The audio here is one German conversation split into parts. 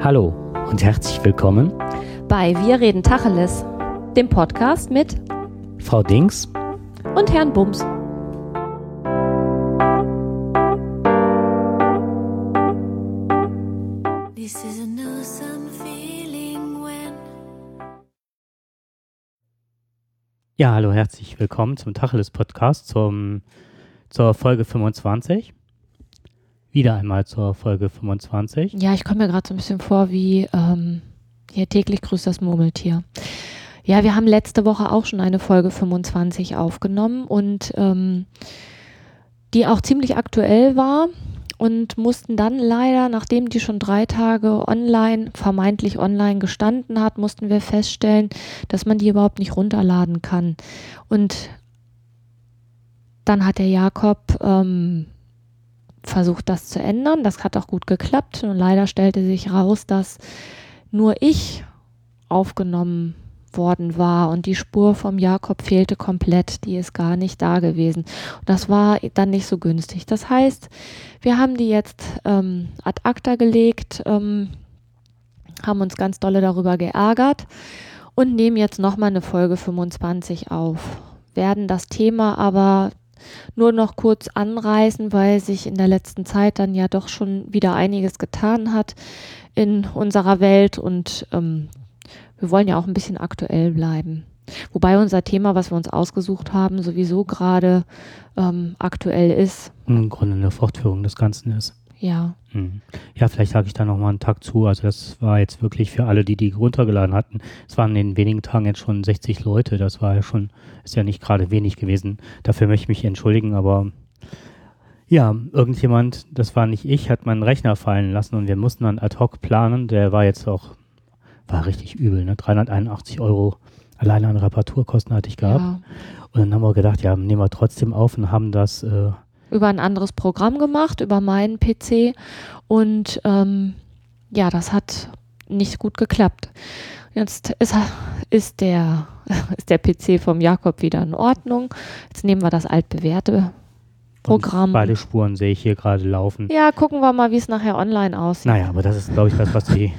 Hallo und herzlich willkommen bei Wir reden Tacheles, dem Podcast mit Frau Dings und Herrn Bums. Ja, hallo, herzlich willkommen zum Tacheles Podcast zum, zur Folge 25. Wieder einmal zur Folge 25. Ja, ich komme mir gerade so ein bisschen vor wie ähm, hier täglich grüßt das Murmeltier. Ja, wir haben letzte Woche auch schon eine Folge 25 aufgenommen und ähm, die auch ziemlich aktuell war und mussten dann leider, nachdem die schon drei Tage online, vermeintlich online gestanden hat, mussten wir feststellen, dass man die überhaupt nicht runterladen kann. Und dann hat der Jakob ähm, versucht, das zu ändern. Das hat auch gut geklappt. Und leider stellte sich raus, dass nur ich aufgenommen worden war und die Spur vom Jakob fehlte komplett, die ist gar nicht da gewesen. Und das war dann nicht so günstig. Das heißt, wir haben die jetzt ähm, ad acta gelegt, ähm, haben uns ganz dolle darüber geärgert und nehmen jetzt nochmal eine Folge 25 auf. Werden das Thema aber nur noch kurz anreißen, weil sich in der letzten Zeit dann ja doch schon wieder einiges getan hat in unserer Welt und ähm, wir wollen ja auch ein bisschen aktuell bleiben. Wobei unser Thema, was wir uns ausgesucht haben, sowieso gerade ähm, aktuell ist. Im Grunde eine Fortführung des Ganzen ist. Ja. Hm. Ja, vielleicht sage ich da nochmal einen Tag zu. Also das war jetzt wirklich für alle, die die runtergeladen hatten. Es waren in wenigen Tagen jetzt schon 60 Leute. Das war ja schon, ist ja nicht gerade wenig gewesen. Dafür möchte ich mich entschuldigen, aber ja, irgendjemand, das war nicht ich, hat meinen Rechner fallen lassen und wir mussten dann ad hoc planen. Der war jetzt auch war richtig übel, ne? 381 Euro alleine an Reparaturkosten hatte ich gehabt. Ja. Und dann haben wir gedacht, ja, nehmen wir trotzdem auf und haben das äh über ein anderes Programm gemacht, über meinen PC. Und ähm, ja, das hat nicht gut geklappt. Jetzt ist, ist, der, ist der PC vom Jakob wieder in Ordnung. Jetzt nehmen wir das altbewährte Programm. Und beide Spuren sehe ich hier gerade laufen. Ja, gucken wir mal, wie es nachher online aussieht. Naja, aber das ist, glaube ich, das, was die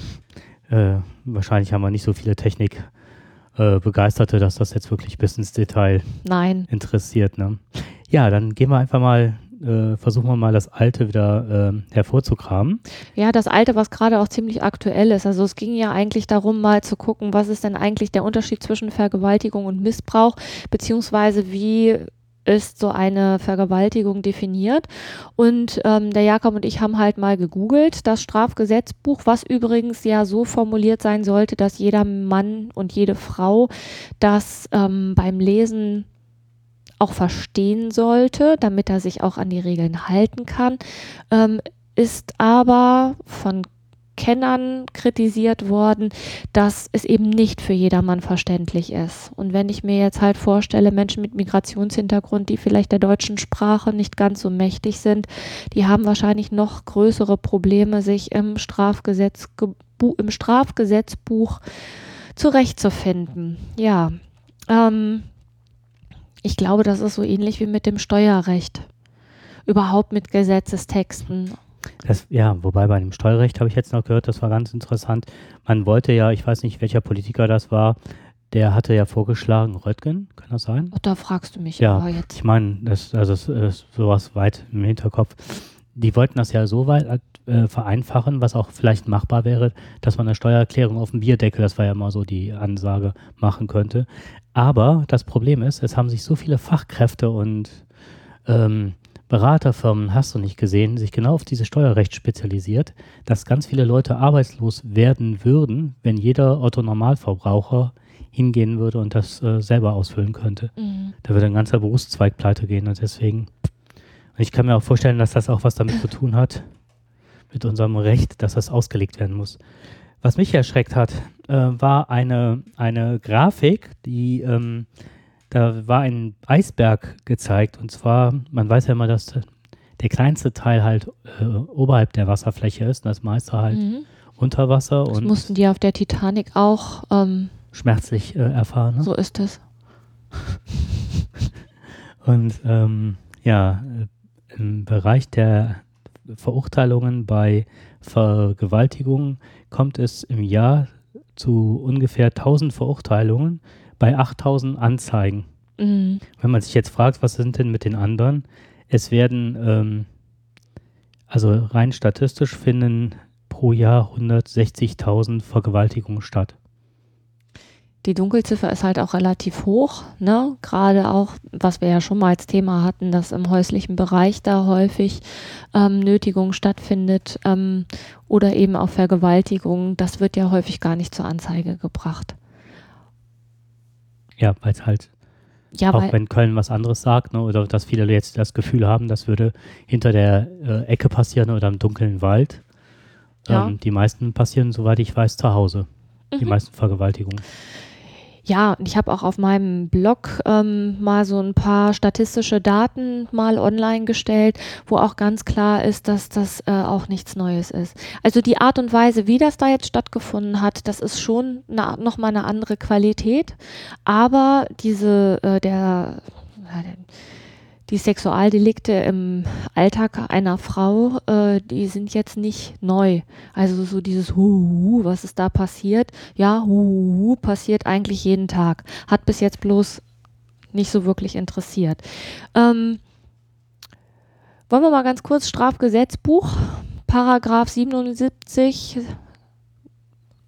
äh, wahrscheinlich haben wir nicht so viele Technik äh, Begeisterte, dass das jetzt wirklich bis ins Detail Nein. interessiert. Ne? Ja, dann gehen wir einfach mal, äh, versuchen wir mal das Alte wieder äh, hervorzukramen. Ja, das Alte, was gerade auch ziemlich aktuell ist. Also es ging ja eigentlich darum, mal zu gucken, was ist denn eigentlich der Unterschied zwischen Vergewaltigung und Missbrauch, beziehungsweise wie ist so eine Vergewaltigung definiert. Und ähm, der Jakob und ich haben halt mal gegoogelt, das Strafgesetzbuch, was übrigens ja so formuliert sein sollte, dass jeder Mann und jede Frau das ähm, beim Lesen auch verstehen sollte, damit er sich auch an die Regeln halten kann, ähm, ist aber von Kennern kritisiert worden, dass es eben nicht für jedermann verständlich ist. Und wenn ich mir jetzt halt vorstelle, Menschen mit Migrationshintergrund, die vielleicht der deutschen Sprache nicht ganz so mächtig sind, die haben wahrscheinlich noch größere Probleme, sich im, Strafgesetz, im Strafgesetzbuch zurechtzufinden. Ja, ähm, ich glaube, das ist so ähnlich wie mit dem Steuerrecht. Überhaupt mit Gesetzestexten. Das, ja, wobei bei dem Steuerrecht habe ich jetzt noch gehört, das war ganz interessant. Man wollte ja, ich weiß nicht, welcher Politiker das war, der hatte ja vorgeschlagen, Röttgen, kann das sein? Oh, da fragst du mich ja jetzt. Ich meine, das, also das ist sowas weit im Hinterkopf. Die wollten das ja so weit äh, vereinfachen, was auch vielleicht machbar wäre, dass man eine Steuererklärung auf dem Bierdeckel, das war ja mal so die Ansage, machen könnte. Aber das Problem ist, es haben sich so viele Fachkräfte und ähm, Beraterfirmen, hast du nicht gesehen, sich genau auf dieses Steuerrecht spezialisiert, dass ganz viele Leute arbeitslos werden würden, wenn jeder Otto-Normalverbraucher hingehen würde und das äh, selber ausfüllen könnte. Mhm. Da würde ein ganzer Berufszweig pleite gehen und deswegen. Und ich kann mir auch vorstellen, dass das auch was damit zu tun hat, mit unserem Recht, dass das ausgelegt werden muss. Was mich erschreckt hat, äh, war eine, eine Grafik, die ähm, da war ein Eisberg gezeigt und zwar, man weiß ja immer, dass der kleinste Teil halt äh, oberhalb der Wasserfläche ist und das meiste halt mhm. unter Wasser. Das und mussten die auf der Titanic auch ähm, schmerzlich äh, erfahren. Ne? So ist es. und ähm, ja, im Bereich der Verurteilungen bei Vergewaltigungen kommt es im Jahr zu ungefähr 1000 Verurteilungen bei 8000 Anzeigen. Mhm. Wenn man sich jetzt fragt, was sind denn mit den anderen? Es werden, ähm, also rein statistisch finden pro Jahr 160.000 Vergewaltigungen statt. Die Dunkelziffer ist halt auch relativ hoch, ne? Gerade auch, was wir ja schon mal als Thema hatten, dass im häuslichen Bereich da häufig ähm, Nötigung stattfindet ähm, oder eben auch Vergewaltigung. Das wird ja häufig gar nicht zur Anzeige gebracht. Ja, weil es halt ja, auch wenn Köln was anderes sagt, ne, oder dass viele jetzt das Gefühl haben, das würde hinter der äh, Ecke passieren oder im dunklen Wald. Ja. Ähm, die meisten passieren, soweit ich weiß, zu Hause. Mhm. Die meisten Vergewaltigungen. Ja, ich habe auch auf meinem Blog ähm, mal so ein paar statistische Daten mal online gestellt, wo auch ganz klar ist, dass das äh, auch nichts Neues ist. Also die Art und Weise, wie das da jetzt stattgefunden hat, das ist schon nochmal eine andere Qualität. Aber diese, äh, der, der die Sexualdelikte im Alltag einer Frau, äh, die sind jetzt nicht neu. Also so dieses Huhu, was ist da passiert? Ja, Huhu passiert eigentlich jeden Tag. Hat bis jetzt bloß nicht so wirklich interessiert. Ähm, wollen wir mal ganz kurz Strafgesetzbuch, Paragraph 77,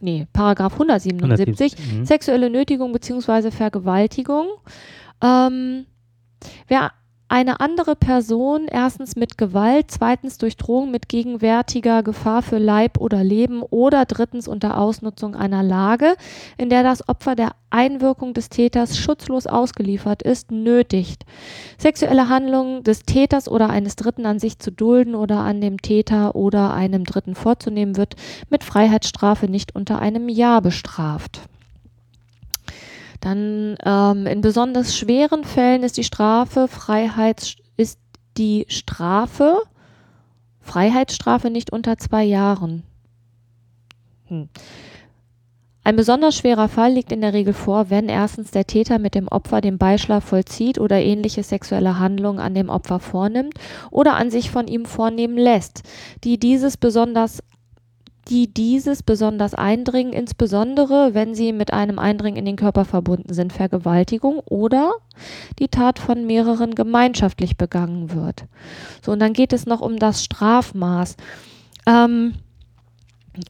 nee, Paragraph 177, 170, mhm. sexuelle Nötigung bzw. Vergewaltigung. Ähm, wer eine andere Person erstens mit Gewalt, zweitens durch Drohung mit gegenwärtiger Gefahr für Leib oder Leben oder drittens unter Ausnutzung einer Lage, in der das Opfer der Einwirkung des Täters schutzlos ausgeliefert ist, nötigt, sexuelle Handlungen des Täters oder eines Dritten an sich zu dulden oder an dem Täter oder einem Dritten vorzunehmen, wird mit Freiheitsstrafe nicht unter einem Jahr bestraft. Dann ähm, in besonders schweren Fällen ist die Strafe Freiheits ist die Strafe Freiheitsstrafe nicht unter zwei Jahren. Hm. Ein besonders schwerer Fall liegt in der Regel vor, wenn erstens der Täter mit dem Opfer den Beischlaf vollzieht oder ähnliche sexuelle Handlungen an dem Opfer vornimmt oder an sich von ihm vornehmen lässt, die dieses besonders die dieses besonders eindringen, insbesondere wenn sie mit einem Eindringen in den Körper verbunden sind, Vergewaltigung oder die Tat von mehreren gemeinschaftlich begangen wird. So, und dann geht es noch um das Strafmaß. Ähm,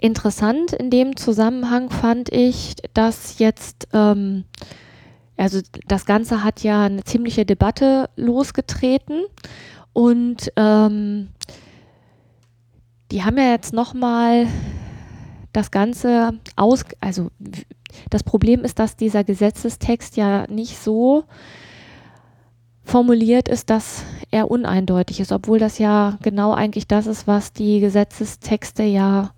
interessant in dem Zusammenhang fand ich, dass jetzt, ähm, also das Ganze hat ja eine ziemliche Debatte losgetreten und ähm, die haben ja jetzt nochmal das Ganze aus, also das Problem ist, dass dieser Gesetzestext ja nicht so formuliert ist, dass er uneindeutig ist, obwohl das ja genau eigentlich das ist, was die Gesetzestexte ja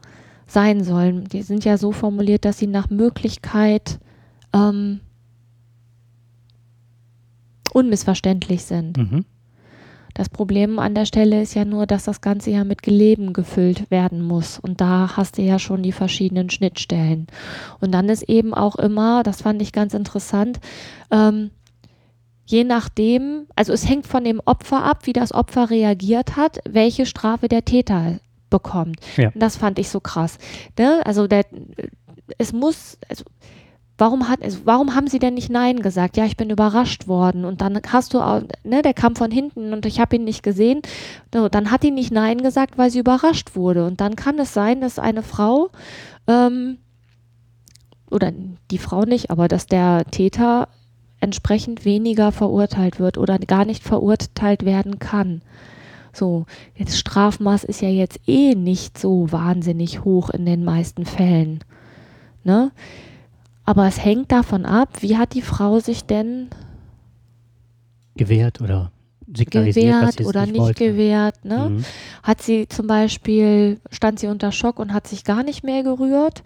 sein sollen. Die sind ja so formuliert, dass sie nach Möglichkeit ähm, unmissverständlich sind. Mhm. Das Problem an der Stelle ist ja nur, dass das Ganze ja mit Geleben gefüllt werden muss. Und da hast du ja schon die verschiedenen Schnittstellen. Und dann ist eben auch immer, das fand ich ganz interessant, ähm, je nachdem, also es hängt von dem Opfer ab, wie das Opfer reagiert hat, welche Strafe der Täter bekommt. Ja. Und das fand ich so krass. Ne? Also der, es muss, also warum hat, also warum haben sie denn nicht Nein gesagt? Ja, ich bin überrascht worden. Und dann hast du, auch, ne, der kam von hinten und ich habe ihn nicht gesehen. Dann hat die nicht Nein gesagt, weil sie überrascht wurde. Und dann kann es sein, dass eine Frau, ähm, oder die Frau nicht, aber dass der Täter entsprechend weniger verurteilt wird oder gar nicht verurteilt werden kann. So, das Strafmaß ist ja jetzt eh nicht so wahnsinnig hoch in den meisten Fällen. Ne? Aber es hängt davon ab, wie hat die Frau sich denn gewehrt oder signalisiert, gewehrt oder nicht, nicht gewehrt. Ne? Mhm. Hat sie zum Beispiel, stand sie unter Schock und hat sich gar nicht mehr gerührt?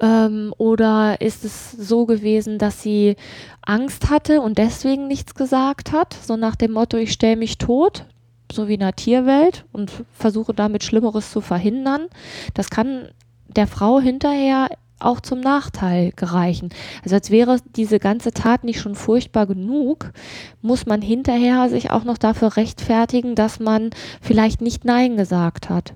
Ähm, oder ist es so gewesen, dass sie Angst hatte und deswegen nichts gesagt hat? So nach dem Motto, ich stelle mich tot, so wie in der Tierwelt und versuche damit Schlimmeres zu verhindern. Das kann der Frau hinterher auch zum Nachteil gereichen. Also als wäre diese ganze Tat nicht schon furchtbar genug, muss man hinterher sich auch noch dafür rechtfertigen, dass man vielleicht nicht Nein gesagt hat.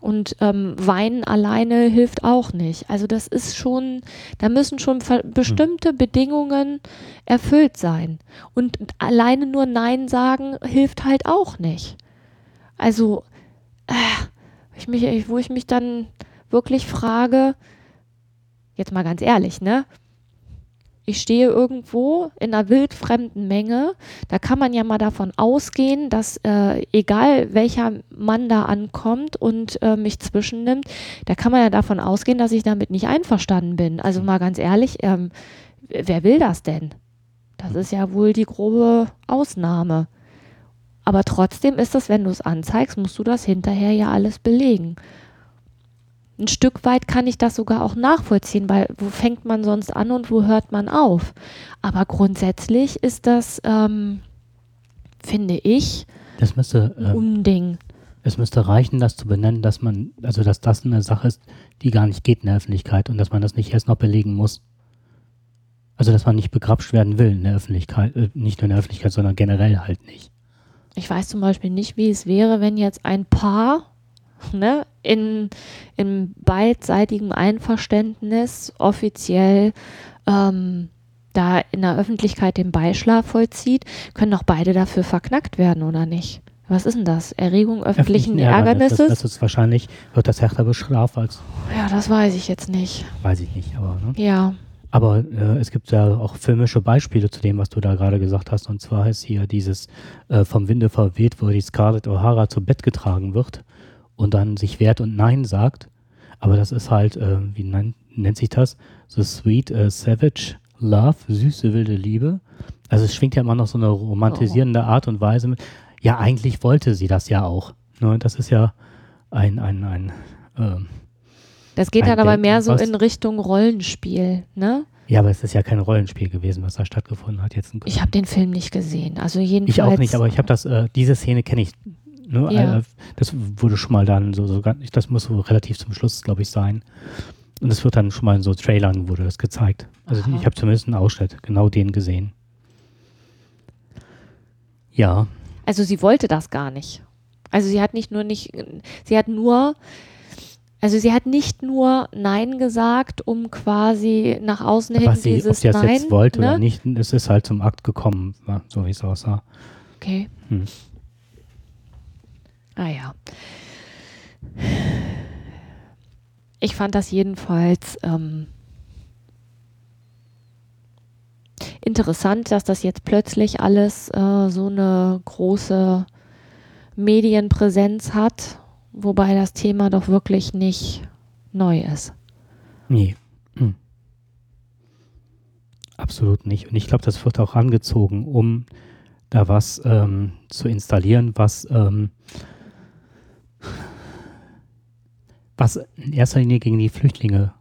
Und ähm, Weinen alleine hilft auch nicht. Also das ist schon, da müssen schon bestimmte hm. Bedingungen erfüllt sein. Und alleine nur Nein sagen hilft halt auch nicht. Also, äh, ich mich, wo ich mich dann wirklich frage, jetzt mal ganz ehrlich, ne? ich stehe irgendwo in einer wildfremden Menge, da kann man ja mal davon ausgehen, dass äh, egal welcher Mann da ankommt und äh, mich zwischennimmt, da kann man ja davon ausgehen, dass ich damit nicht einverstanden bin. Also mal ganz ehrlich, ähm, wer will das denn? Das ist ja wohl die grobe Ausnahme. Aber trotzdem ist das, wenn du es anzeigst, musst du das hinterher ja alles belegen ein Stück weit kann ich das sogar auch nachvollziehen, weil wo fängt man sonst an und wo hört man auf? Aber grundsätzlich ist das, ähm, finde ich, das müsste, ein ähm, Unding. Es müsste reichen, das zu benennen, dass man, also dass das eine Sache ist, die gar nicht geht in der Öffentlichkeit und dass man das nicht erst noch belegen muss. Also dass man nicht begrapscht werden will in der Öffentlichkeit, äh, nicht nur in der Öffentlichkeit, sondern generell halt nicht. Ich weiß zum Beispiel nicht, wie es wäre, wenn jetzt ein Paar ne, in, in beidseitigem Einverständnis offiziell ähm, da in der Öffentlichkeit den Beischlaf vollzieht, können doch beide dafür verknackt werden, oder nicht? Was ist denn das? Erregung öffentlichen Ärgernisses? Das, das, ist wahrscheinlich, wird das härter bestraft als. Ja, das weiß ich jetzt nicht. Weiß ich nicht, aber. Ne? Ja. Aber äh, es gibt ja auch filmische Beispiele zu dem, was du da gerade gesagt hast. Und zwar ist hier dieses äh, vom Winde verweht, wo die Scarlett O'Hara zu Bett getragen wird und dann sich wehrt und Nein sagt. Aber das ist halt, äh, wie nennt, nennt sich das? So Sweet uh, Savage Love, süße wilde Liebe. Also es schwingt ja immer noch so eine romantisierende oh. Art und Weise mit. Ja, eigentlich wollte sie das ja auch. Ne? Das ist ja ein, ein, ein ähm, das geht dann aber mehr so in Richtung Rollenspiel, ne? Ja, aber es ist ja kein Rollenspiel gewesen, was da stattgefunden hat. Jetzt ich habe den Film nicht gesehen. Also jedenfalls. Ich auch nicht, aber ich habe das, äh, diese Szene kenne ich Ne? Ja. Äh, das wurde schon mal dann so, so, das muss so relativ zum Schluss, glaube ich, sein. Und es wird dann schon mal in so Trailern wurde das gezeigt. Also Aha. ich habe zumindest einen Ausschnitt, genau den gesehen. Ja. Also sie wollte das gar nicht. Also sie hat nicht nur nicht, sie hat nur, also sie hat nicht nur Nein gesagt, um quasi nach außen hin sie, dieses ob sie das Nein, jetzt wollte ne? oder nicht, es ist halt zum Akt gekommen, so wie es aussah. Okay. Hm. Ah ja. Ich fand das jedenfalls ähm, interessant, dass das jetzt plötzlich alles äh, so eine große Medienpräsenz hat, wobei das Thema doch wirklich nicht neu ist. Nee. Hm. Absolut nicht. Und ich glaube, das wird auch angezogen, um da was ähm, zu installieren, was ähm, was in erster Linie gegen die Flüchtlinge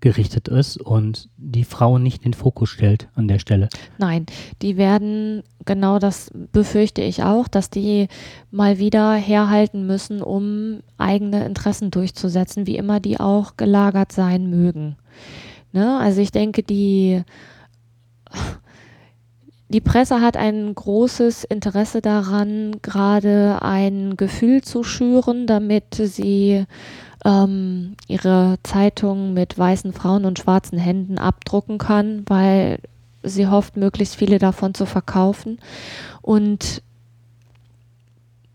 gerichtet ist und die Frauen nicht in den Fokus stellt an der Stelle. Nein, die werden, genau das befürchte ich auch, dass die mal wieder herhalten müssen, um eigene Interessen durchzusetzen, wie immer die auch gelagert sein mögen. Ne? Also ich denke, die die Presse hat ein großes Interesse daran, gerade ein Gefühl zu schüren, damit sie ähm, ihre Zeitung mit weißen Frauen und schwarzen Händen abdrucken kann, weil sie hofft, möglichst viele davon zu verkaufen. Und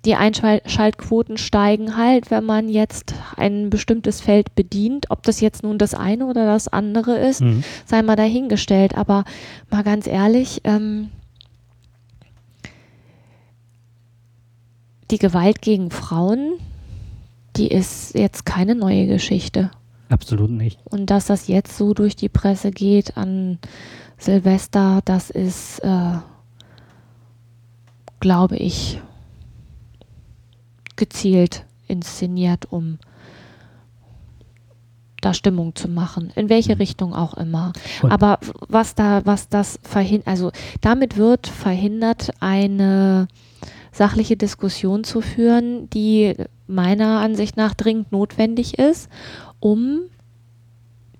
die Einschaltquoten steigen halt, wenn man jetzt ein bestimmtes Feld bedient. Ob das jetzt nun das eine oder das andere ist, mhm. sei mal dahingestellt. Aber mal ganz ehrlich, ähm, die Gewalt gegen Frauen, die ist jetzt keine neue Geschichte. Absolut nicht. Und dass das jetzt so durch die Presse geht an Silvester, das ist, äh, glaube ich, gezielt inszeniert, um da Stimmung zu machen, in welche mhm. Richtung auch immer. Und Aber was da, was das verhindert, also damit wird verhindert eine sachliche Diskussion zu führen, die meiner Ansicht nach dringend notwendig ist, um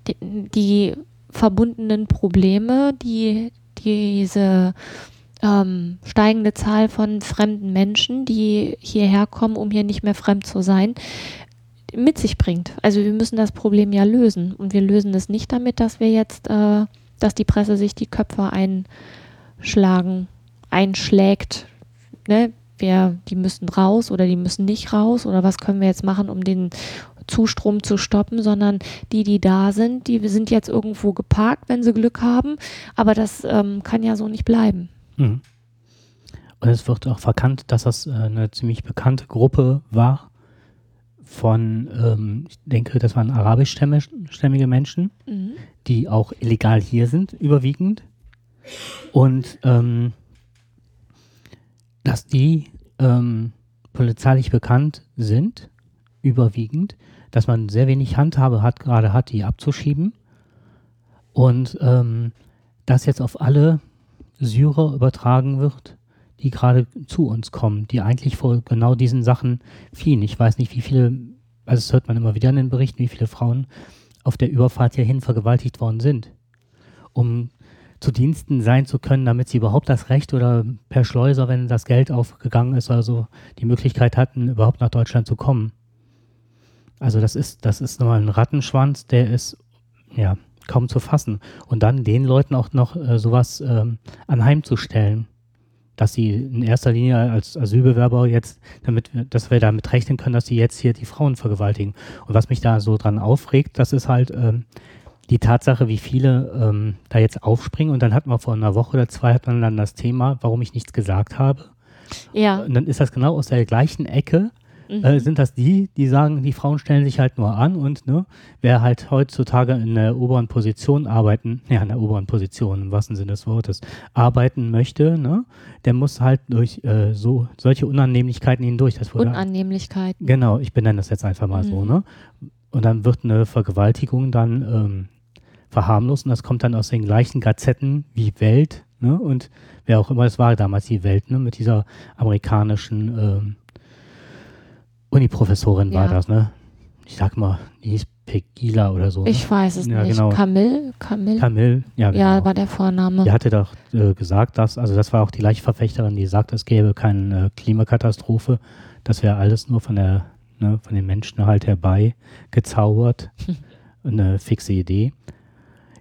die, die verbundenen Probleme, die diese ähm, steigende Zahl von fremden Menschen, die hierher kommen, um hier nicht mehr fremd zu sein, mit sich bringt. Also wir müssen das Problem ja lösen. Und wir lösen es nicht damit, dass wir jetzt, äh, dass die Presse sich die Köpfe einschlagen, einschlägt. Ne? Wir, die müssen raus oder die müssen nicht raus oder was können wir jetzt machen, um den Zustrom zu stoppen, sondern die, die da sind, die sind jetzt irgendwo geparkt, wenn sie Glück haben. Aber das ähm, kann ja so nicht bleiben. Mhm. Und es wird auch verkannt, dass das äh, eine ziemlich bekannte Gruppe war von, ähm, ich denke, das waren arabischstämmige Menschen, mhm. die auch illegal hier sind, überwiegend. Und ähm, dass die ähm, polizeilich bekannt sind, überwiegend, dass man sehr wenig Handhabe hat, gerade hat, die abzuschieben. Und ähm, das jetzt auf alle Syrer übertragen wird, die gerade zu uns kommen, die eigentlich vor genau diesen Sachen fliehen. Ich weiß nicht, wie viele, also das hört man immer wieder in den Berichten, wie viele Frauen auf der Überfahrt hierhin vergewaltigt worden sind, um zu Diensten sein zu können, damit sie überhaupt das Recht oder per Schleuser, wenn das Geld aufgegangen ist, also die Möglichkeit hatten, überhaupt nach Deutschland zu kommen. Also das ist, das ist nochmal ein Rattenschwanz, der ist, ja, kaum zu fassen. Und dann den Leuten auch noch äh, sowas ähm, anheimzustellen, dass sie in erster Linie als Asylbewerber jetzt, damit dass wir damit rechnen können, dass sie jetzt hier die Frauen vergewaltigen. Und was mich da so dran aufregt, das ist halt ähm, die Tatsache, wie viele ähm, da jetzt aufspringen. Und dann hatten wir vor einer Woche oder zwei hat man dann das Thema, warum ich nichts gesagt habe. Ja. Und dann ist das genau aus der gleichen Ecke mhm. äh, sind das die, die sagen, die Frauen stellen sich halt nur an und ne, wer halt heutzutage in der oberen Position arbeiten, ja, in der oberen Position im wahrsten Sinne des Wortes, arbeiten möchte, ne, der muss halt durch äh, so solche Unannehmlichkeiten hindurch. Das wurde, Unannehmlichkeiten. Genau, ich benenne das jetzt einfach mal mhm. so, ne? Und dann wird eine Vergewaltigung dann ähm, verharmlost und das kommt dann aus den gleichen Gazetten wie Welt, ne? Und wer auch immer es war damals die Welt, ne? Mit dieser amerikanischen ähm, Uni-Professorin ja. war das, ne? Ich sag mal, die hieß Pegila oder so. Ne? Ich weiß es ja, nicht. Genau. Camille? Camille? Camille, ja, genau. Ja, war der Vorname. Die hatte doch äh, gesagt, dass, also das war auch die Leichtverfechterin, die sagt, es gäbe keine äh, Klimakatastrophe. Das wäre alles nur von der, ne, von den Menschen halt herbei gezaubert. Eine fixe Idee.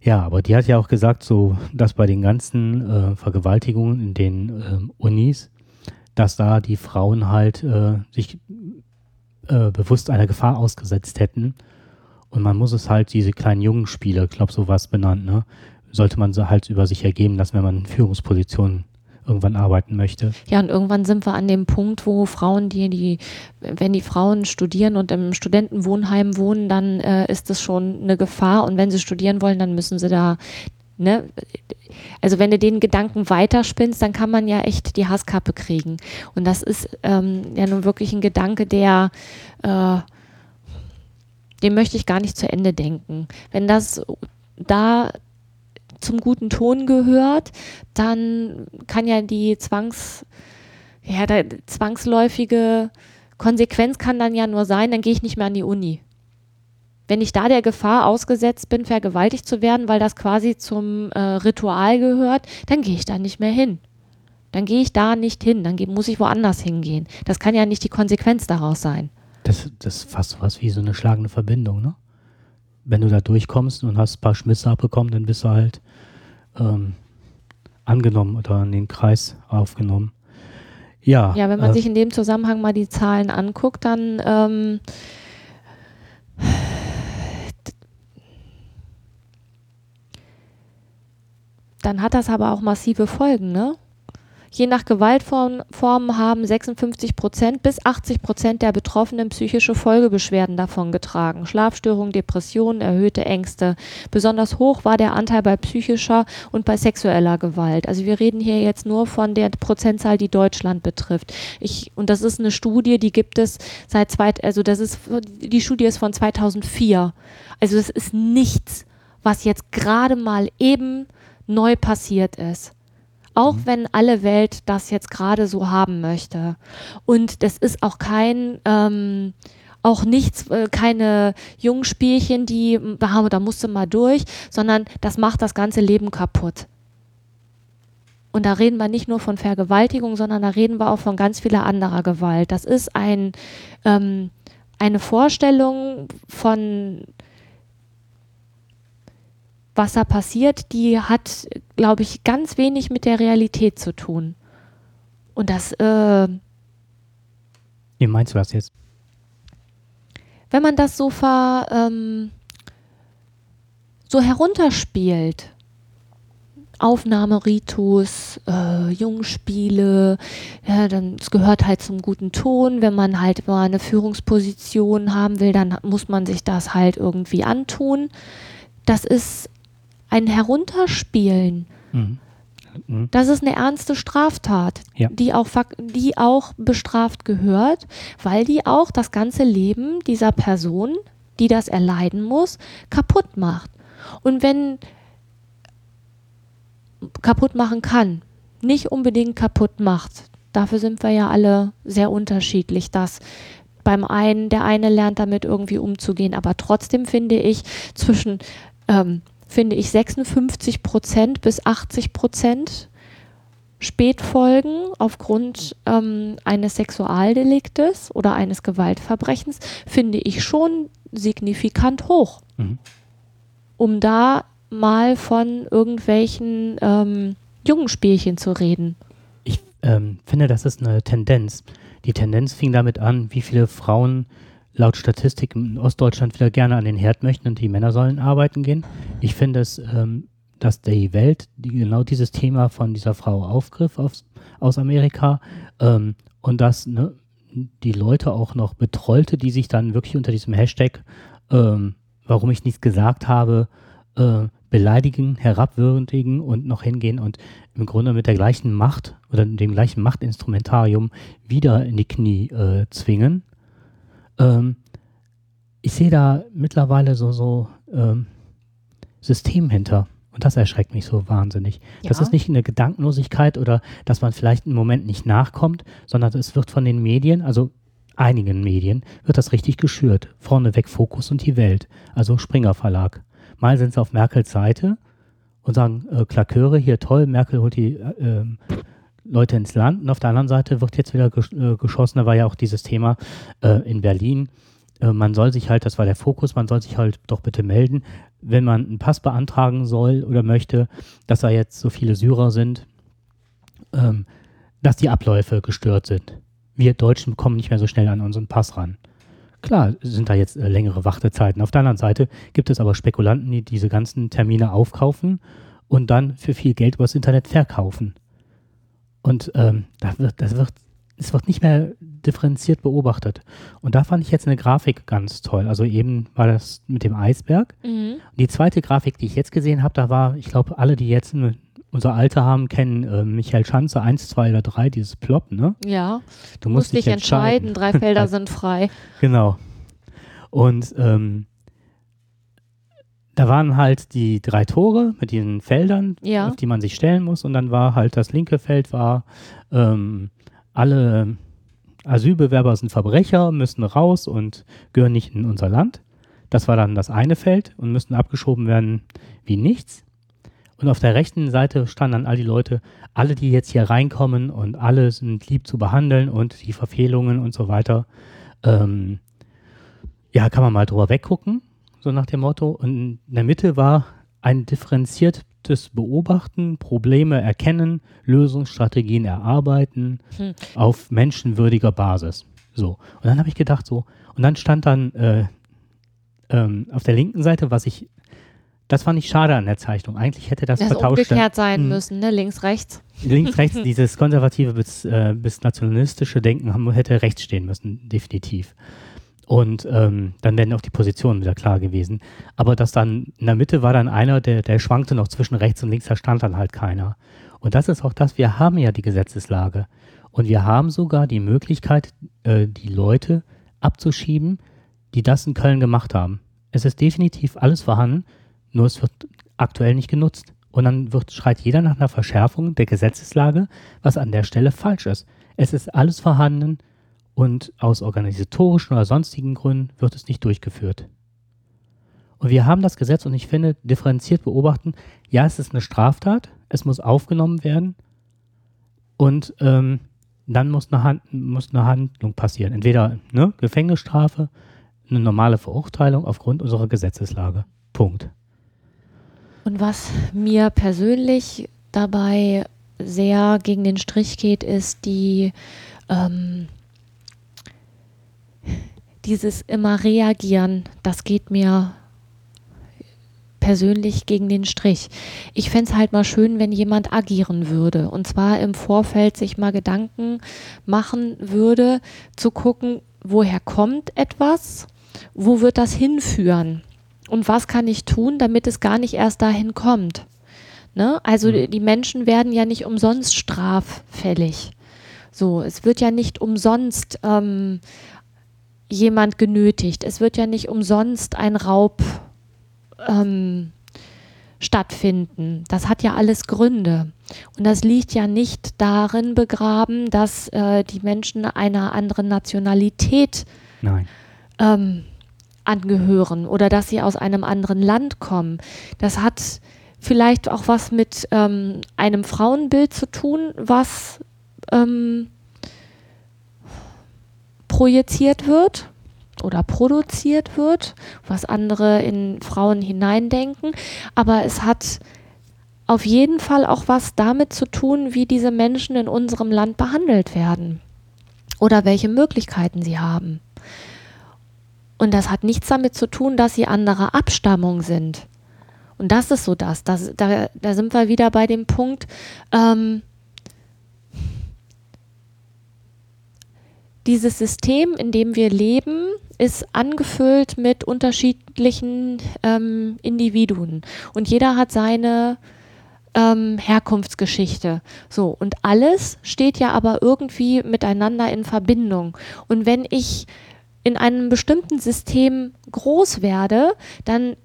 Ja, aber die hat ja auch gesagt, so, dass bei den ganzen äh, Vergewaltigungen in den ähm, Unis, dass da die Frauen halt äh, sich äh, bewusst einer Gefahr ausgesetzt hätten. Und man muss es halt, diese kleinen jungen Spiele, ich glaube, sowas benannt, ne? sollte man so halt über sich ergeben lassen, wenn man in Führungspositionen irgendwann arbeiten möchte. Ja, und irgendwann sind wir an dem Punkt, wo Frauen, die, die, wenn die Frauen studieren und im Studentenwohnheim wohnen, dann äh, ist das schon eine Gefahr. Und wenn sie studieren wollen, dann müssen sie da Ne? Also wenn du den Gedanken weiterspinnst, dann kann man ja echt die Hasskappe kriegen. Und das ist ähm, ja nun wirklich ein Gedanke, der äh, den möchte ich gar nicht zu Ende denken. Wenn das da zum guten Ton gehört, dann kann ja die Zwangs, ja, zwangsläufige Konsequenz kann dann ja nur sein, dann gehe ich nicht mehr an die Uni wenn ich da der Gefahr ausgesetzt bin, vergewaltigt zu werden, weil das quasi zum äh, Ritual gehört, dann gehe ich da nicht mehr hin. Dann gehe ich da nicht hin, dann muss ich woanders hingehen. Das kann ja nicht die Konsequenz daraus sein. Das, das ist fast was wie so eine schlagende Verbindung, ne? Wenn du da durchkommst und hast ein paar Schmisse abbekommen, dann bist du halt ähm, angenommen oder in den Kreis aufgenommen. Ja. Ja, wenn man äh, sich in dem Zusammenhang mal die Zahlen anguckt, dann ähm, dann hat das aber auch massive Folgen, ne? Je nach Gewaltformen haben 56 Prozent bis 80 Prozent der Betroffenen psychische Folgebeschwerden davon getragen. Schlafstörungen, Depressionen, erhöhte Ängste. Besonders hoch war der Anteil bei psychischer und bei sexueller Gewalt. Also wir reden hier jetzt nur von der Prozentzahl, die Deutschland betrifft. Ich, und das ist eine Studie, die gibt es seit zwei, also das ist, die Studie ist von 2004. Also das ist nichts, was jetzt gerade mal eben neu passiert ist. Auch mhm. wenn alle Welt das jetzt gerade so haben möchte. Und das ist auch kein ähm, auch nichts, äh, keine Jungspielchen, die, da, da musst du mal durch, sondern das macht das ganze Leben kaputt. Und da reden wir nicht nur von Vergewaltigung, sondern da reden wir auch von ganz vieler anderer Gewalt. Das ist ein, ähm, eine Vorstellung von, was da passiert, die hat, glaube ich, ganz wenig mit der Realität zu tun. Und das. Äh, Wie meinst du das jetzt? Wenn man das so ver, ähm, so herunterspielt, Aufnahmeritus, äh, Jungspiele, ja, dann es gehört halt zum guten Ton. Wenn man halt mal eine Führungsposition haben will, dann muss man sich das halt irgendwie antun. Das ist ein Herunterspielen. Mhm. Mhm. Das ist eine ernste Straftat, ja. die, auch, die auch bestraft gehört, weil die auch das ganze Leben dieser Person, die das erleiden muss, kaputt macht. Und wenn kaputt machen kann, nicht unbedingt kaputt macht, dafür sind wir ja alle sehr unterschiedlich, dass beim einen, der eine lernt damit irgendwie umzugehen, aber trotzdem finde ich zwischen ähm, finde ich 56 Prozent bis 80 Prozent Spätfolgen aufgrund ähm, eines Sexualdeliktes oder eines Gewaltverbrechens finde ich schon signifikant hoch. Mhm. Um da mal von irgendwelchen ähm, Jungenspielchen zu reden. Ich ähm, finde, das ist eine Tendenz. Die Tendenz fing damit an, wie viele Frauen laut Statistik in Ostdeutschland wieder gerne an den Herd möchten und die Männer sollen arbeiten gehen. Ich finde es, ähm, dass die Welt die genau dieses Thema von dieser Frau aufgriff aus, aus Amerika ähm, und dass ne, die Leute auch noch betrollte, die sich dann wirklich unter diesem Hashtag, ähm, warum ich nichts gesagt habe, äh, beleidigen, herabwürdigen und noch hingehen und im Grunde mit der gleichen Macht oder dem gleichen Machtinstrumentarium wieder in die Knie äh, zwingen. Ähm, ich sehe da mittlerweile so, so ähm, System hinter. Und das erschreckt mich so wahnsinnig. Ja. Das ist nicht eine Gedankenlosigkeit oder dass man vielleicht im Moment nicht nachkommt, sondern es wird von den Medien, also einigen Medien, wird das richtig geschürt. Vorneweg Fokus und die Welt, also Springer Verlag. Mal sind sie auf Merkels Seite und sagen, äh, Klaköre, hier toll, Merkel holt die äh, ähm, Leute ins Land. Und auf der anderen Seite wird jetzt wieder gesch äh, geschossen. Da war ja auch dieses Thema äh, in Berlin. Äh, man soll sich halt, das war der Fokus, man soll sich halt doch bitte melden, wenn man einen Pass beantragen soll oder möchte, dass da jetzt so viele Syrer sind, ähm, dass die Abläufe gestört sind. Wir Deutschen kommen nicht mehr so schnell an unseren Pass ran. Klar sind da jetzt äh, längere Wartezeiten. Auf der anderen Seite gibt es aber Spekulanten, die diese ganzen Termine aufkaufen und dann für viel Geld übers Internet verkaufen. Und ähm, da wird, das wird, es wird nicht mehr differenziert beobachtet. Und da fand ich jetzt eine Grafik ganz toll. Also eben war das mit dem Eisberg. Mhm. Die zweite Grafik, die ich jetzt gesehen habe, da war, ich glaube, alle, die jetzt unser Alter haben, kennen äh, Michael Schanze 1, 2 oder 3, dieses Plop, ne? Ja. Du musst, musst dich entscheiden. entscheiden. Drei Felder sind frei. Genau. Und ähm, da waren halt die drei Tore mit diesen Feldern, ja. auf die man sich stellen muss. Und dann war halt das linke Feld war, ähm, alle Asylbewerber sind Verbrecher, müssen raus und gehören nicht in unser Land. Das war dann das eine Feld und müssten abgeschoben werden wie nichts. Und auf der rechten Seite standen dann all die Leute, alle, die jetzt hier reinkommen und alle sind lieb zu behandeln und die Verfehlungen und so weiter. Ähm, ja, kann man mal drüber weggucken so nach dem Motto. Und in der Mitte war ein differenziertes Beobachten, Probleme erkennen, Lösungsstrategien erarbeiten hm. auf menschenwürdiger Basis. So. Und dann habe ich gedacht, so, und dann stand dann äh, ähm, auf der linken Seite, was ich, das fand ich schade an der Zeichnung. Eigentlich hätte das, das vertauscht umgekehrt sein hm. müssen, ne? Links, rechts. Links, rechts, dieses konservative bis, äh, bis nationalistische Denken haben, hätte rechts stehen müssen, definitiv. Und ähm, dann wären auch die Positionen wieder klar gewesen. Aber dass dann in der Mitte war dann einer, der, der schwankte noch zwischen rechts und links, da stand dann halt keiner. Und das ist auch das, wir haben ja die Gesetzeslage. Und wir haben sogar die Möglichkeit, äh, die Leute abzuschieben, die das in Köln gemacht haben. Es ist definitiv alles vorhanden, nur es wird aktuell nicht genutzt. Und dann wird, schreit jeder nach einer Verschärfung der Gesetzeslage, was an der Stelle falsch ist. Es ist alles vorhanden und aus organisatorischen oder sonstigen Gründen wird es nicht durchgeführt. Und wir haben das Gesetz und ich finde, differenziert beobachten, ja, es ist eine Straftat, es muss aufgenommen werden und ähm, dann muss eine, Hand, muss eine Handlung passieren. Entweder eine Gefängnisstrafe, eine normale Verurteilung aufgrund unserer Gesetzeslage. Punkt. Und was mir persönlich dabei sehr gegen den Strich geht, ist die ähm, dieses immer reagieren. Das geht mir persönlich gegen den Strich. Ich fände es halt mal schön, wenn jemand agieren würde. Und zwar im Vorfeld sich mal Gedanken machen würde, zu gucken, woher kommt etwas, wo wird das hinführen und was kann ich tun, damit es gar nicht erst dahin kommt. Ne? Also mhm. die Menschen werden ja nicht umsonst straffällig. So, es wird ja nicht umsonst ähm, jemand genötigt. Es wird ja nicht umsonst ein Raub ähm, stattfinden. Das hat ja alles Gründe. Und das liegt ja nicht darin begraben, dass äh, die Menschen einer anderen Nationalität ähm, angehören oder dass sie aus einem anderen Land kommen. Das hat vielleicht auch was mit ähm, einem Frauenbild zu tun, was ähm, projiziert wird oder produziert wird, was andere in Frauen hineindenken. Aber es hat auf jeden Fall auch was damit zu tun, wie diese Menschen in unserem Land behandelt werden oder welche Möglichkeiten sie haben. Und das hat nichts damit zu tun, dass sie anderer Abstammung sind. Und das ist so das. das da, da sind wir wieder bei dem Punkt, ähm, dieses System, in dem wir leben, ist angefüllt mit unterschiedlichen ähm, Individuen. Und jeder hat seine ähm, Herkunftsgeschichte. So, und alles steht ja aber irgendwie miteinander in Verbindung. Und wenn ich in einem bestimmten System groß werde, dann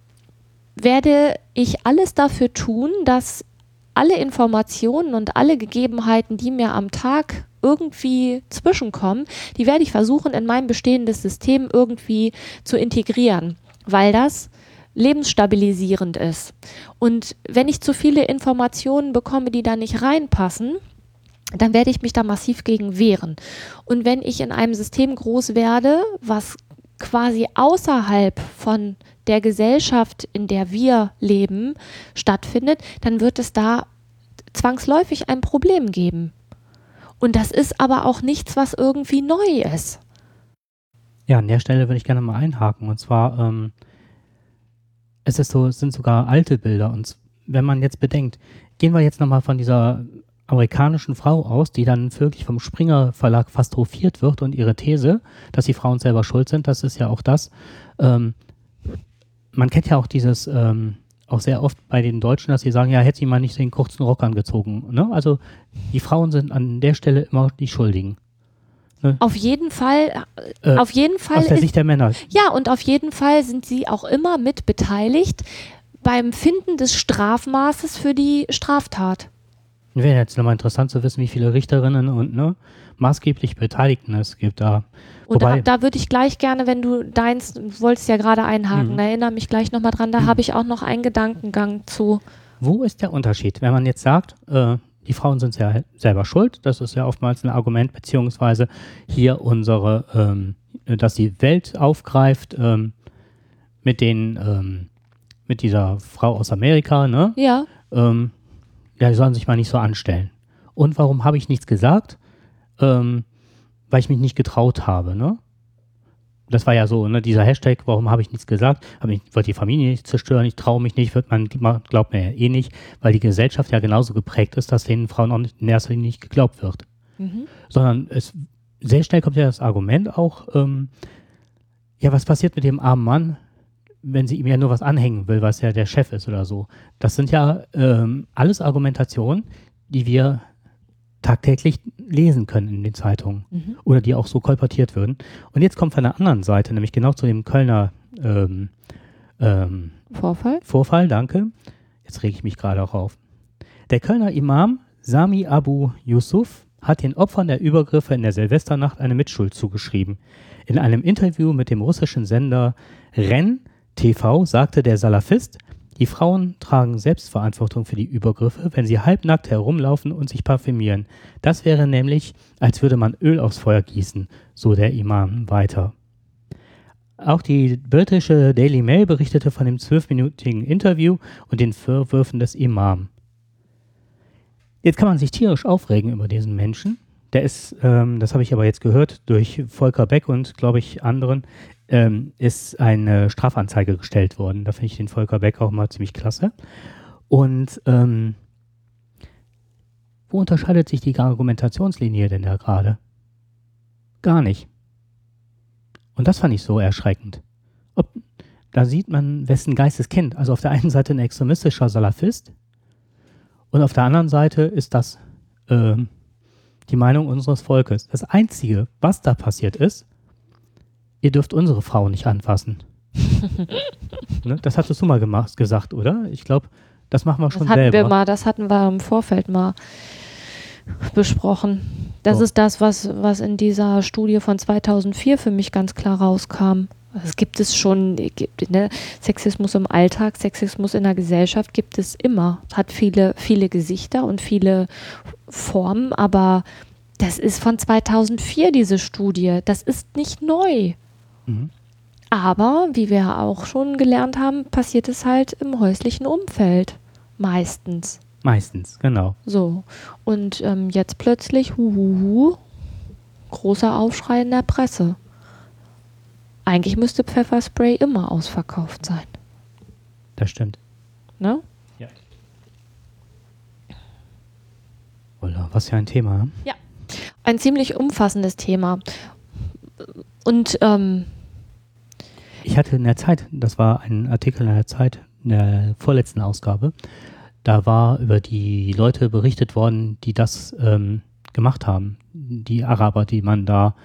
werde ich alles dafür tun, dass alle Informationen und alle Gegebenheiten, die mir am Tag irgendwie zwischenkommen, die werde ich versuchen, in mein bestehendes System irgendwie zu integrieren, weil das lebensstabilisierend ist. Und wenn ich zu viele Informationen bekomme, die da nicht reinpassen, dann werde ich mich da massiv gegen wehren. Und wenn ich in einem System groß werde, was quasi außerhalb von der Gesellschaft, in der wir leben, stattfindet, dann wird es da zwangsläufig ein Problem geben. Und das ist aber auch nichts, was irgendwie neu ist. Ja, an der Stelle würde ich gerne mal einhaken. Und zwar, ähm, es ist so, es sind sogar alte Bilder. Und wenn man jetzt bedenkt, gehen wir jetzt nochmal von dieser amerikanischen Frau aus, die dann wirklich vom Springer Verlag fast hofiert wird und ihre These, dass die Frauen selber schuld sind, das ist ja auch das. Ähm, man kennt ja auch dieses, ähm, auch sehr oft bei den Deutschen, dass sie sagen, ja, hätte sie mal nicht den kurzen Rock angezogen. Ne? Also die Frauen sind an der Stelle immer die Schuldigen. Ne? Auf jeden Fall, äh, auf jeden Fall. Aus der Sicht der Männer. Ja, und auf jeden Fall sind sie auch immer mit beteiligt beim Finden des Strafmaßes für die Straftat. Wäre jetzt nochmal interessant zu wissen, wie viele Richterinnen und ne, maßgeblich Beteiligten es gibt da. Und da, da würde ich gleich gerne, wenn du deins, du wolltest ja gerade einhaken, mhm. erinnere mich gleich nochmal dran, da mhm. habe ich auch noch einen Gedankengang zu. Wo ist der Unterschied? Wenn man jetzt sagt, äh, die Frauen sind ja selber schuld, das ist ja oftmals ein Argument, beziehungsweise hier unsere, ähm, dass die Welt aufgreift ähm, mit den, ähm, mit dieser Frau aus Amerika, ne? Ja. Ähm, ja, die sollen sich mal nicht so anstellen. Und warum habe ich nichts gesagt? Ähm, weil ich mich nicht getraut habe, ne? Das war ja so, ne, dieser Hashtag, warum habe ich nichts gesagt? Ich wollte die Familie nicht zerstören, ich traue mich nicht, wird man glaubt mir ja eh nicht, weil die Gesellschaft ja genauso geprägt ist, dass den Frauen auch in erster Linie nicht geglaubt wird. Mhm. Sondern es sehr schnell kommt ja das Argument auch, ähm, ja, was passiert mit dem armen Mann, wenn sie ihm ja nur was anhängen will, was ja der Chef ist oder so. Das sind ja ähm, alles Argumentationen, die wir tagtäglich lesen können in den Zeitungen mhm. oder die auch so kolportiert würden. Und jetzt kommt von der anderen Seite, nämlich genau zu dem Kölner ähm, ähm, Vorfall. Vorfall, danke. Jetzt rege ich mich gerade auch auf. Der Kölner Imam Sami Abu Yusuf hat den Opfern der Übergriffe in der Silvesternacht eine Mitschuld zugeschrieben. In einem Interview mit dem russischen Sender REN TV sagte der Salafist, die Frauen tragen Selbstverantwortung für die Übergriffe, wenn sie halbnackt herumlaufen und sich parfümieren. Das wäre nämlich, als würde man Öl aufs Feuer gießen, so der Imam weiter. Auch die britische Daily Mail berichtete von dem zwölfminütigen Interview und den Vorwürfen des Imam. Jetzt kann man sich tierisch aufregen über diesen Menschen. Der ist, ähm, das habe ich aber jetzt gehört, durch Volker Beck und, glaube ich, anderen, ähm, ist eine Strafanzeige gestellt worden. Da finde ich den Volker Beck auch mal ziemlich klasse. Und ähm, wo unterscheidet sich die Argumentationslinie denn da gerade? Gar nicht. Und das fand ich so erschreckend. Ob, da sieht man, wessen Geisteskind. Also auf der einen Seite ein extremistischer Salafist und auf der anderen Seite ist das äh, die Meinung unseres Volkes. Das Einzige, was da passiert ist, ihr dürft unsere Frau nicht anfassen. ne? Das hattest du mal gemacht, gesagt, oder? Ich glaube, das machen wir das schon hatten selber. Wir mal, das hatten wir im Vorfeld mal besprochen. Das So. ist das, was, was in dieser Studie von 2004 für mich ganz klar rauskam. Es gibt es schon, gibt, ne? Sexismus im Alltag, Sexismus in der Gesellschaft gibt es immer. Hat viele, viele Gesichter und viele Formen, aber das ist von 2004, diese Studie. Das ist nicht neu. Mhm. Aber, wie wir auch schon gelernt haben, passiert es halt im häuslichen Umfeld. Meistens. Meistens, genau. So. Und ähm, jetzt plötzlich, huhuhu, großer Aufschrei in der Presse. Eigentlich müsste Pfefferspray immer ausverkauft sein. Das stimmt. Ne? Ja. Oder was für ein Thema. ne? Ein ziemlich umfassendes Thema. Und ähm, Ich hatte in der Zeit, das war ein Artikel in der Zeit, in der vorletzten Ausgabe, da war über die Leute berichtet worden, die das ähm, gemacht haben. Die Araber, die man da,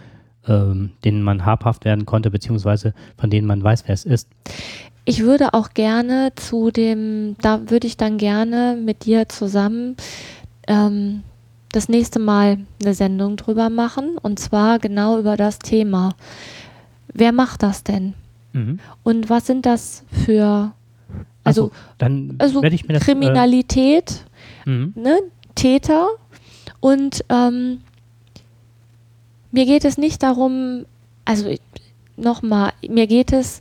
ähm, denen man habhaft werden konnte, beziehungsweise von denen man weiß, wer es ist. ich würde auch gerne zu dem, da würde ich dann gerne mit dir zusammen ähm, das nächste Mal eine Sendung drüber machen. Und zwar genau über das Thema. Wer macht das denn? Mhm. Und was sind das für, Ach so, also, dann also werde ich mir das. Kriminalität, Äh, ne? Täter und ähm, mir geht es nicht darum, also nochmal, mir geht es,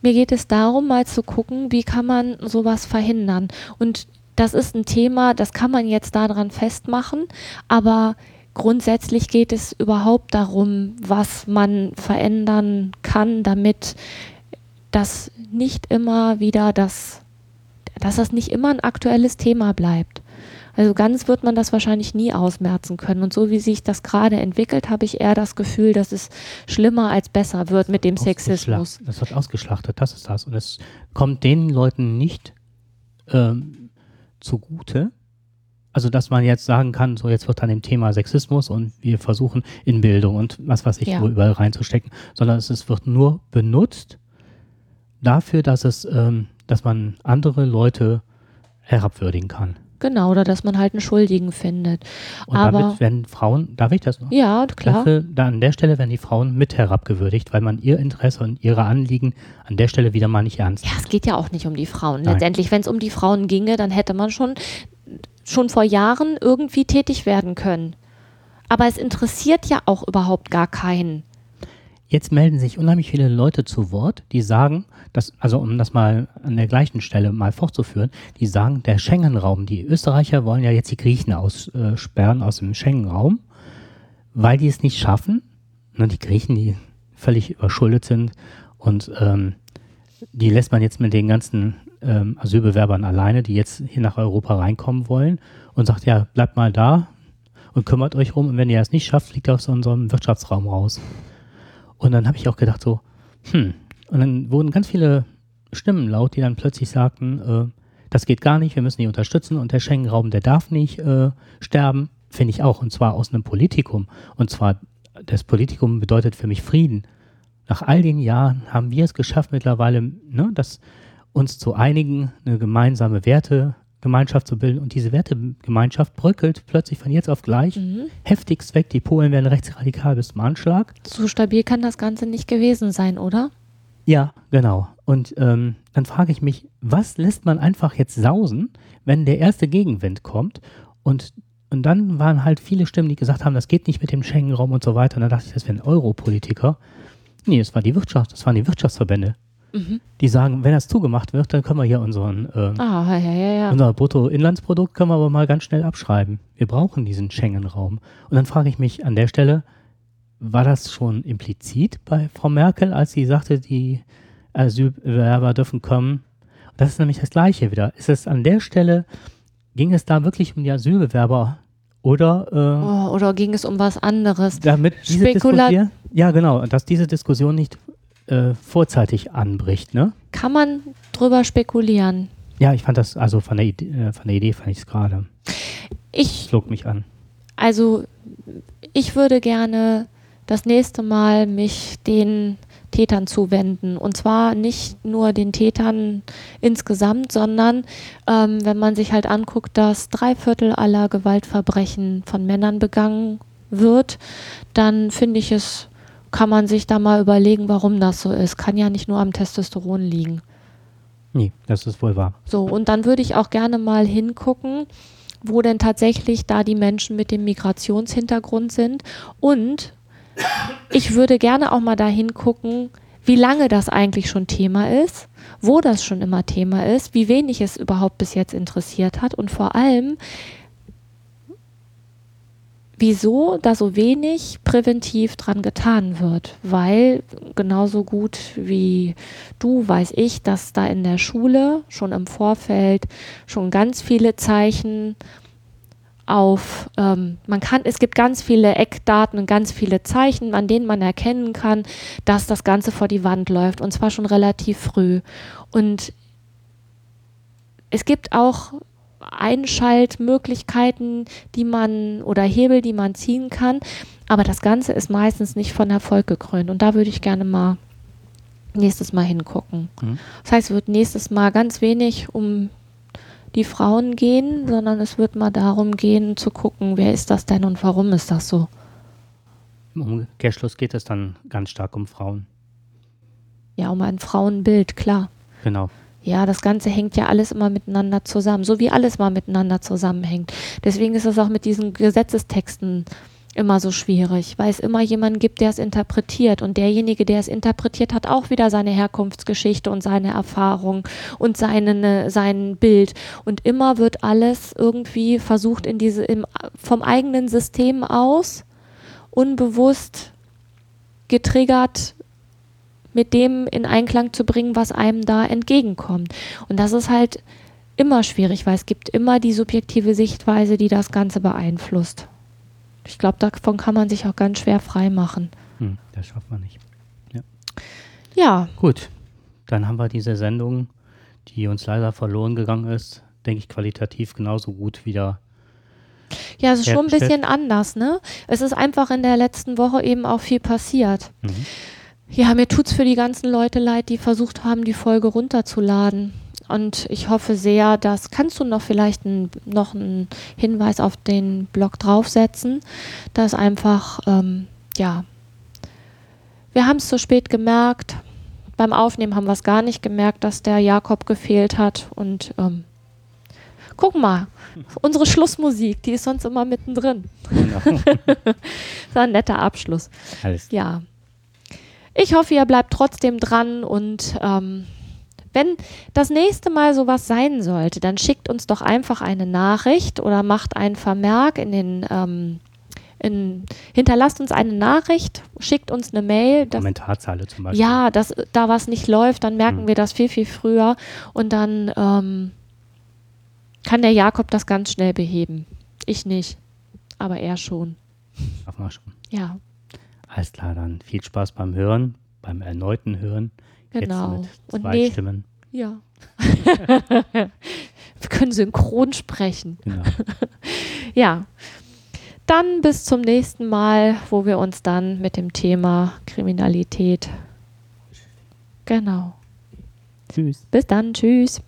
mir geht es darum, mal zu gucken, wie kann man sowas verhindern. Und das ist ein Thema, das kann man jetzt daran festmachen, aber grundsätzlich geht es überhaupt darum, was man verändern kann, damit das nicht immer wieder das, dass das nicht immer ein aktuelles Thema bleibt. Also ganz wird man das wahrscheinlich nie ausmerzen können. Und so wie sich das gerade entwickelt, habe ich eher das Gefühl, dass es schlimmer als besser wird mit dem Sexismus. Das wird ausgeschlachtet, das ist das. Und es kommt den Leuten nicht ähm, zugute. Also, dass man jetzt sagen kann, so jetzt wird an dem Thema Sexismus und wir versuchen in Bildung und was weiß ich, Ja. wo überall reinzustecken, sondern es, es wird nur benutzt dafür, dass es, ähm, dass man andere Leute herabwürdigen kann. Genau, oder dass man halt einen Schuldigen findet. Und Aber- damit werden Frauen, darf ich das noch? Ja, klar. Dafür, da an der Stelle werden die Frauen mit herabgewürdigt, weil man ihr Interesse und ihre Anliegen an der Stelle wieder mal nicht ernst Ja, nimmt. es geht ja auch nicht um die Frauen. Nein. Letztendlich, wenn es um die Frauen ginge, dann hätte man schon, schon vor Jahren irgendwie tätig werden können. Aber es interessiert ja auch überhaupt gar keinen. Jetzt melden sich unheimlich viele Leute zu Wort, die sagen, dass, also um das mal an der gleichen Stelle mal fortzuführen, die sagen, der Schengen-Raum, die Österreicher wollen ja jetzt die Griechen aussperren aus dem Schengen-Raum, weil die es nicht schaffen. Ne, die Griechen, die völlig überschuldet sind und ähm, die lässt man jetzt mit den ganzen ähm, Asylbewerbern alleine, die jetzt hier nach Europa reinkommen wollen und sagt, ja, bleibt mal da und kümmert euch rum und wenn ihr es nicht schafft, fliegt ihr aus unserem Wirtschaftsraum raus. Und dann habe ich auch gedacht so, hm, und dann wurden ganz viele Stimmen laut, die dann plötzlich sagten, äh, das geht gar nicht, wir müssen die unterstützen und der Schengen-Raum, der darf nicht äh, sterben, finde ich auch, und zwar aus einem Politikum. Und zwar, das Politikum bedeutet für mich Frieden. Nach all den Jahren haben wir es geschafft mittlerweile, ne, das uns zu einigen, eine gemeinsame Wertegemeinschaft zu bilden. Und diese Wertegemeinschaft bröckelt plötzlich von jetzt auf gleich Mhm. heftigst weg. Die Polen werden rechtsradikal bis zum Anschlag. So stabil kann das Ganze nicht gewesen sein, oder? Ja, genau. Und ähm, dann frage ich mich, was lässt man einfach jetzt sausen, wenn der erste Gegenwind kommt? Und, und dann waren halt viele Stimmen, die gesagt haben, das geht nicht mit dem Schengen-Raum und so weiter. Und dann dachte ich, das wären Europolitiker. Nee, das war die Wirtschaft, das waren die Wirtschaftsverbände, Mhm. die sagen, wenn das zugemacht wird, dann können wir hier unseren, äh, Ah, ja, ja, ja. unser Bruttoinlandsprodukt können wir aber mal ganz schnell abschreiben. Wir brauchen diesen Schengen-Raum. Und dann frage ich mich an der Stelle, war das schon implizit bei Frau Merkel, als sie sagte, die Asylbewerber dürfen kommen? Das ist nämlich das Gleiche wieder. Ist es an der Stelle, ging es da wirklich um die Asylbewerber oder äh, Oh, oder ging es um was anderes? damit diese Spekula- Diskussion, ja genau, dass diese Diskussion nicht äh, vorzeitig anbricht, ne? Kann man drüber spekulieren? Ja, ich fand das, also von der Idee, äh, von der Idee fand ich es gerade. Ich, Flog mich an. also, ich würde gerne das nächste Mal mich den Tätern zuwenden. Und zwar nicht nur den Tätern insgesamt, sondern ähm, wenn man sich halt anguckt, dass drei Viertel aller Gewaltverbrechen von Männern begangen wird, dann finde ich es, kann man sich da mal überlegen, warum das so ist. Kann ja nicht nur am Testosteron liegen. Nee, das ist wohl wahr. So, und dann würde ich auch gerne mal hingucken, wo denn tatsächlich da die Menschen mit dem Migrationshintergrund sind. Und ich würde gerne auch mal da hingucken, wie lange das eigentlich schon Thema ist, wo das schon immer Thema ist, wie wenig es überhaupt bis jetzt interessiert hat und vor allem, wieso da so wenig präventiv dran getan wird. Weil genauso gut wie du weiß ich, dass da in der Schule schon im Vorfeld schon ganz viele Zeichen auf, ähm, man kann, es gibt ganz viele Eckdaten und ganz viele Zeichen, an denen man erkennen kann, dass das Ganze vor die Wand läuft und zwar schon relativ früh. Und es gibt auch Einschaltmöglichkeiten, die man oder Hebel, die man ziehen kann, aber das Ganze ist meistens nicht von Erfolg gekrönt und da würde ich gerne mal nächstes Mal hingucken. Mhm. Das heißt, es wird nächstes Mal ganz wenig um die Frauen gehen, sondern es wird mal darum gehen zu gucken, wer ist das denn und warum ist das so. Im Umkehrschluss geht es dann ganz stark um Frauen. Ja, um ein Frauenbild, klar. Genau. Ja, das Ganze hängt ja alles immer miteinander zusammen, so wie alles mal miteinander zusammenhängt. Deswegen ist es auch mit diesen Gesetzestexten immer so schwierig, weil es immer jemanden gibt, der es interpretiert. Und derjenige, der es interpretiert, hat auch wieder seine Herkunftsgeschichte und seine Erfahrung und seine, sein Bild. Und immer wird alles irgendwie versucht, in diese, im, vom eigenen System aus, unbewusst getriggert mit dem in Einklang zu bringen, was einem da entgegenkommt. Und das ist halt immer schwierig, weil es gibt immer die subjektive Sichtweise, die das Ganze beeinflusst. Ich glaube, davon kann man sich auch ganz schwer frei machen. Hm, das schafft man nicht. Ja, Gut, dann haben wir diese Sendung, die uns leider verloren gegangen ist, denke ich, qualitativ genauso gut wieder. ja, es ist schon ein bisschen anders, ne? Es ist einfach in der letzten Woche eben auch viel passiert. Mhm. Ja, mir tut's für die ganzen Leute leid, die versucht haben, die Folge runterzuladen. Und ich hoffe sehr, dass kannst du noch vielleicht ein, noch einen Hinweis auf den Blog draufsetzen, dass einfach ähm, ja, wir haben es so spät gemerkt. Beim Aufnehmen haben wir es gar nicht gemerkt, dass der Jakob gefehlt hat. Und ähm, guck mal, unsere Schlussmusik, die ist sonst immer mittendrin. Genau. Das war ein netter Abschluss. Alles Ja. Ich hoffe, ihr bleibt trotzdem dran und ähm, wenn das nächste Mal sowas sein sollte, dann schickt uns doch einfach eine Nachricht oder macht einen Vermerk in den ähm, in, hinterlasst uns eine Nachricht, schickt uns eine Mail. Dass, Kommentarzeile zum Beispiel. ja, dass da was nicht läuft, dann merken Hm. wir das viel, viel früher und dann ähm, kann der Jakob das ganz schnell beheben. Ich nicht, aber er schon. Schaffen wir schon. Ja, Alles klar, dann viel Spaß beim Hören, beim erneuten Hören. genau. Jetzt mit zwei nee, Stimmen. Ja. Wir können synchron sprechen. Genau. Ja. Dann bis zum nächsten Mal, wo wir uns dann mit dem Thema Kriminalität. Genau. Tschüss. Bis dann. Tschüss.